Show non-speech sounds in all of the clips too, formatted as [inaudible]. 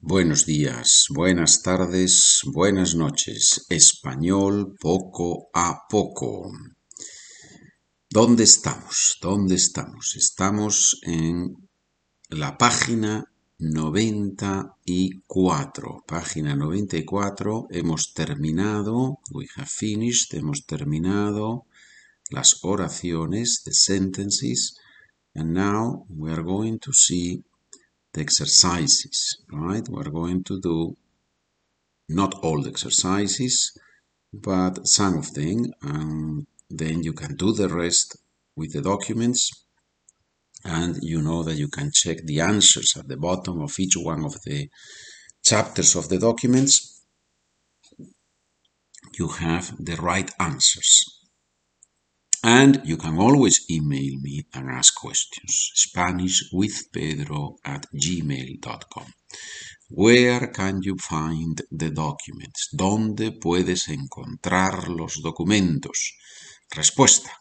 Buenos días, buenas tardes, buenas noches. Español poco a poco. ¿Dónde estamos? ¿Dónde estamos? Estamos en la página 94. Página 94. Hemos terminado, we have finished, hemos terminado las oraciones, the sentences, and now we are going to see the exercises, right? We're going to do not all the exercises, but some of them, and then you can do the rest with the documents, and you know that you can check the answers at the bottom of each one of the chapters of the documents. You have the right answers. And you can always email me and ask questions. Spanish with Pedro at gmail.com. Where can you find the documents? ¿Dónde puedes encontrar los documentos? Respuesta.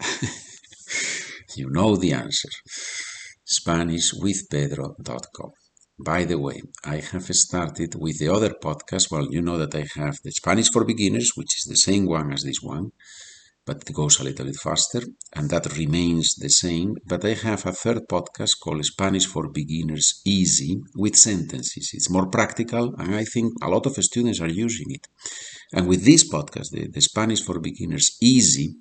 [laughs] you know the answer. SpanishWithPedro.com. By the way, I have started with the other podcast. Well, you know that I have the Spanish for Beginners, which is the same one as this one but it goes a little bit faster, and that remains the same. But I have a third podcast called Spanish for Beginners Easy with sentences. It's more practical, and I think a lot of students are using it. And with this podcast, the, the Spanish for Beginners Easy,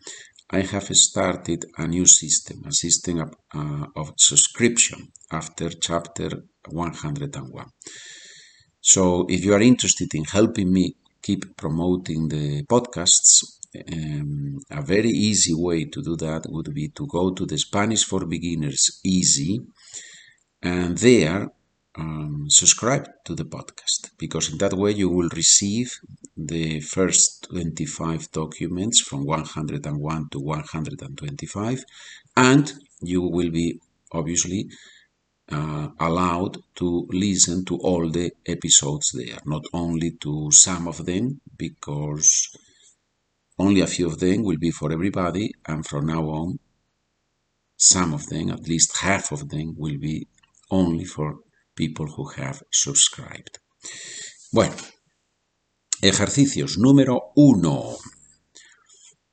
I have started a new system, a system of, uh, of subscription after chapter 101. So if you are interested in helping me keep promoting the podcasts, um, a very easy way to do that would be to go to the Spanish for Beginners Easy and there um, subscribe to the podcast because in that way you will receive the first 25 documents from 101 to 125 and you will be obviously uh, allowed to listen to all the episodes there, not only to some of them because only a few of them will be for everybody, and from now on, some of them, at least half of them, will be only for people who have subscribed. Bueno, ejercicios número uno.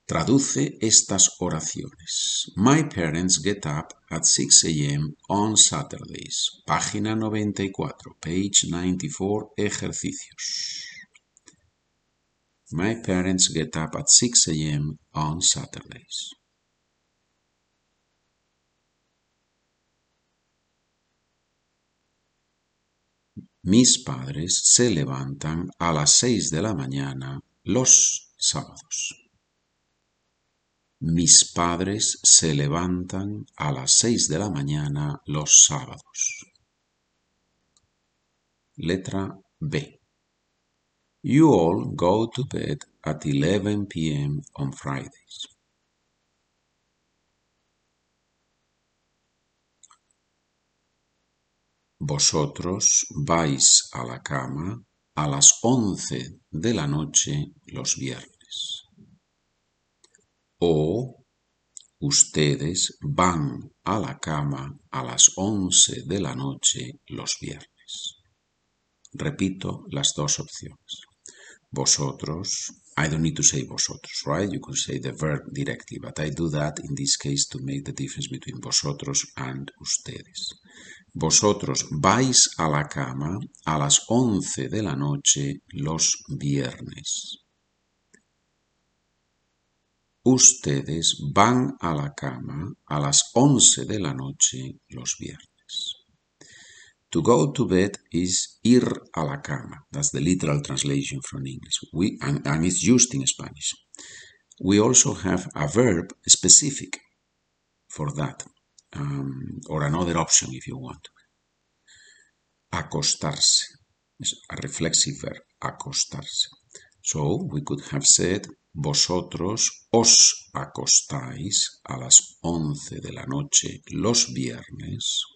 Traduce estas oraciones. My parents get up at 6 a.m. on Saturdays. Página 94, page 94, ejercicios. My parents get up at 6 a.m. on Saturdays. Mis padres se levantan a las 6 de la mañana los sábados. Mis padres se levantan a las 6 de la mañana los sábados. Letra B. You all go to bed at 11 p.m. on Fridays. Vosotros vais a la cama a las 11 de la noche los viernes. O ustedes van a la cama a las 11 de la noche los viernes. Repito las dos opciones. Vosotros. I don't need to say vosotros, right? You could say the verb directly, but I do that in this case to make the difference between vosotros and ustedes. Vosotros vais a la cama a las 11 de la noche los viernes. Ustedes van a la cama a las 11 de la noche los viernes. To go to bed is ir a la cama. That's the literal translation from English. We, and, and it's used in Spanish. We also have a verb specific for that, um, or another option if you want. Acostarse is a reflexive verb, acostarse. So we could have said, vosotros os acostáis a las once de la noche los viernes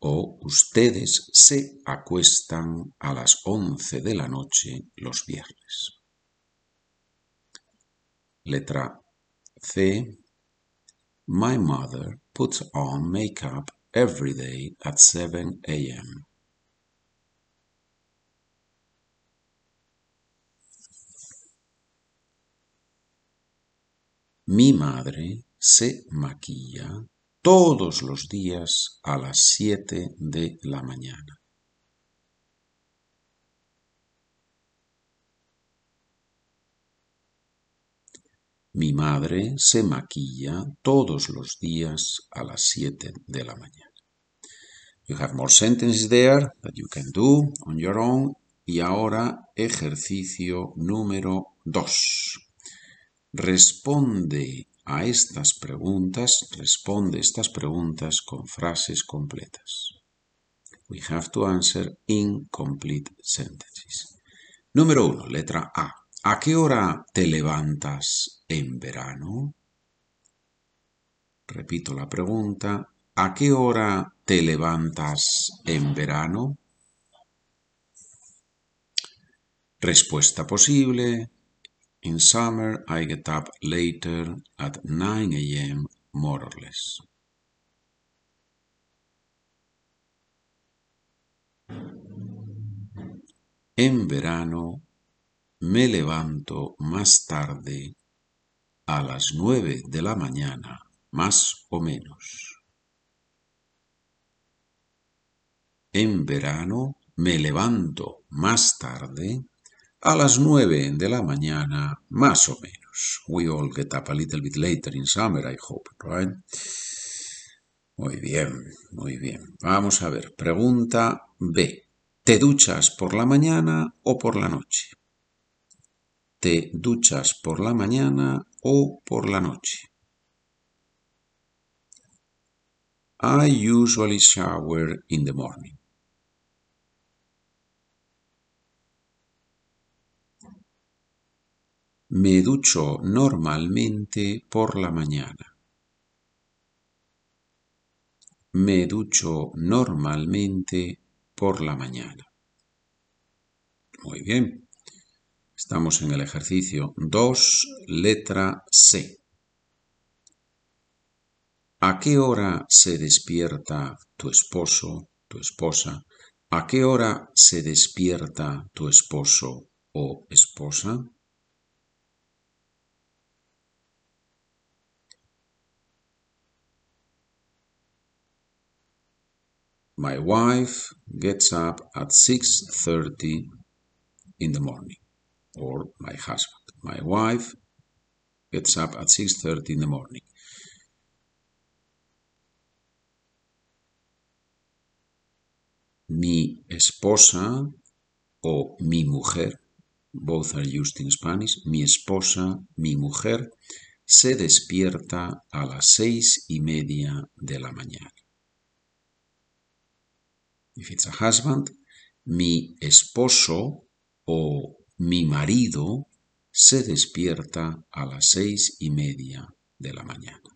o ustedes se acuestan a las once de la noche los viernes. Letra C. My mother puts on makeup every day at 7 a.m. Mi madre se maquilla todos los días a las siete de la mañana. Mi madre se maquilla todos los días a las siete de la mañana. You have more sentences there that you can do on your own. Y ahora ejercicio número dos. Responde a estas preguntas, responde estas preguntas con frases completas. We have to answer incomplete sentences. Número uno, letra A. ¿A qué hora te levantas en verano? Repito la pregunta. ¿A qué hora te levantas en verano? Respuesta posible. In summer, I get up later at 9 a.m. more or less. En verano me levanto más tarde a las nueve de la mañana, más o menos. En verano me levanto más tarde a las nueve de la mañana, más o menos. We all get up a little bit later in summer, I hope, right? Muy bien, muy bien. Vamos a ver. Pregunta B. ¿Te duchas por la mañana o por la noche? ¿Te duchas por la mañana o por la noche? I usually shower in the morning. Me ducho normalmente por la mañana. Me ducho normalmente por la mañana. Muy bien. Estamos en el ejercicio 2, letra C. ¿A qué hora se despierta tu esposo, tu esposa? ¿A qué hora se despierta tu esposo o esposa? My wife gets up at 6:30 in the morning or my husband. My wife gets up at 6:30 in the morning. Mi esposa o mi mujer, both are used in Spanish, mi esposa, mi mujer, se despierta a las seis y media de la mañana. If it's a husband, mi esposo o mi marido se despierta a las seis y media de la mañana.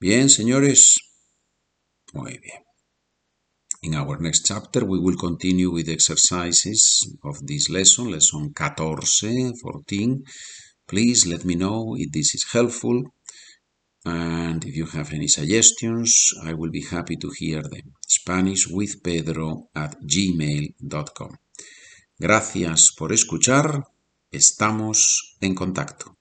Bien, señores. Muy bien. In our next chapter, we will continue with exercises of this lesson, lesson 14, 14. Please let me know if this is helpful. And if you have any suggestions, I will be happy to hear them. Spanish with Pedro at gmail.com. Gracias por escuchar. Estamos en contacto.